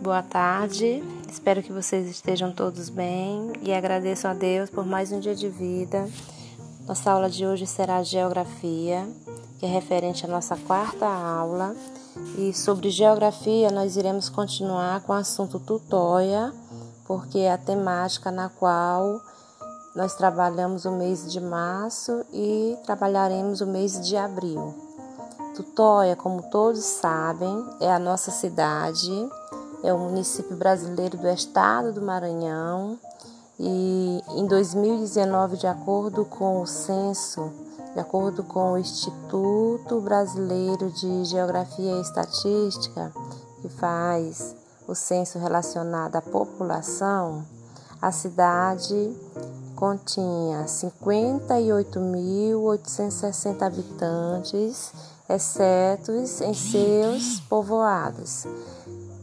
boa tarde. Espero que vocês estejam todos bem e agradeço a Deus por mais um dia de vida. Nossa aula de hoje será Geografia, que é referente à nossa quarta aula. E sobre geografia, nós iremos continuar com o assunto tutóia, porque é a temática na qual nós trabalhamos o mês de março e trabalharemos o mês de abril. Tutóia, como todos sabem, é a nossa cidade é o município brasileiro do estado do Maranhão e em 2019, de acordo com o censo, de acordo com o Instituto Brasileiro de Geografia e Estatística, que faz o censo relacionado à população, a cidade continha 58.860 habitantes, exceto em seus povoados.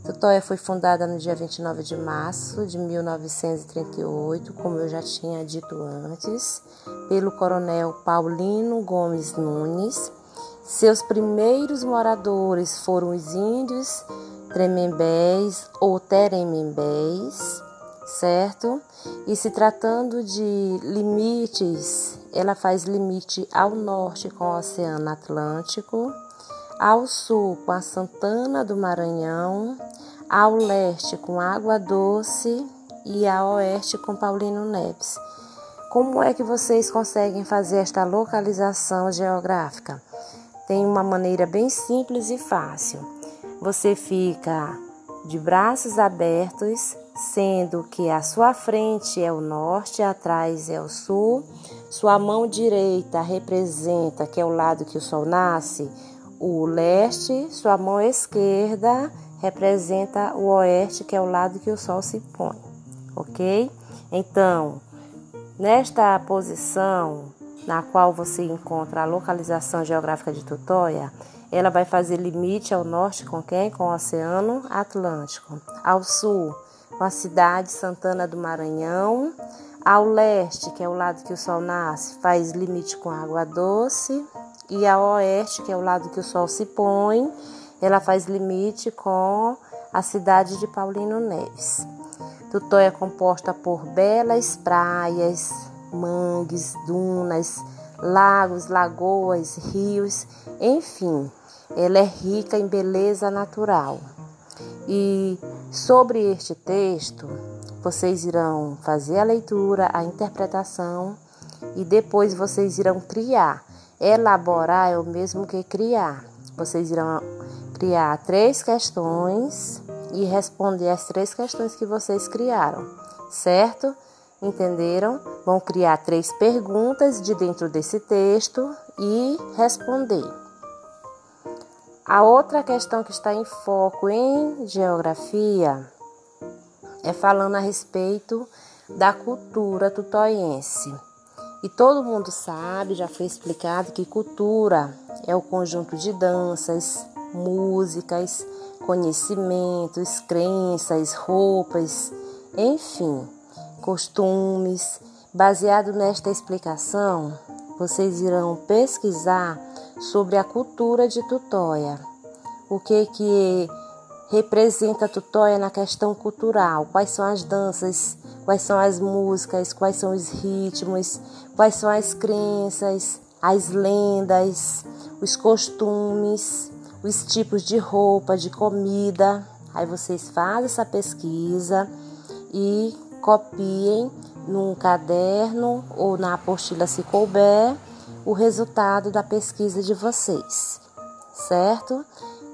Tutóia foi fundada no dia 29 de março de 1938, como eu já tinha dito antes, pelo coronel Paulino Gomes Nunes. Seus primeiros moradores foram os índios Tremembés ou Teremembés, certo? E se tratando de limites, ela faz limite ao norte com o Oceano Atlântico, ao sul com a Santana do Maranhão, ao leste com Água Doce e a oeste com Paulino Neves. Como é que vocês conseguem fazer esta localização geográfica? Tem uma maneira bem simples e fácil. Você fica de braços abertos, sendo que a sua frente é o norte, atrás é o sul, sua mão direita representa que é o lado que o sol nasce, o leste, sua mão esquerda representa o oeste, que é o lado que o sol se põe, ok? Então, nesta posição na qual você encontra a localização geográfica de Tutóia, ela vai fazer limite ao norte com quem? Com o Oceano Atlântico. Ao sul, com a cidade Santana do Maranhão. Ao leste, que é o lado que o sol nasce, faz limite com Água Doce e a oeste, que é o lado que o sol se põe, ela faz limite com a cidade de Paulino Neves. Tutó é composta por belas praias, mangues, dunas, lagos, lagoas, rios, enfim, ela é rica em beleza natural. E sobre este texto, vocês irão fazer a leitura, a interpretação e depois vocês irão criar Elaborar é o mesmo que criar. Vocês irão criar três questões e responder as três questões que vocês criaram, certo? Entenderam? Vão criar três perguntas de dentro desse texto e responder. A outra questão que está em foco em geografia é falando a respeito da cultura tutoiense. E todo mundo sabe, já foi explicado, que cultura é o conjunto de danças, músicas, conhecimentos, crenças, roupas, enfim, costumes. Baseado nesta explicação, vocês irão pesquisar sobre a cultura de Tutóia. O que que representa Tutóia na questão cultural? Quais são as danças quais são as músicas, quais são os ritmos, quais são as crenças, as lendas, os costumes, os tipos de roupa, de comida. Aí vocês fazem essa pesquisa e copiem num caderno ou na apostila se couber o resultado da pesquisa de vocês, certo?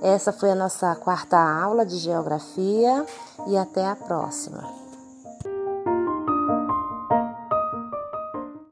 Essa foi a nossa quarta aula de geografia e até a próxima.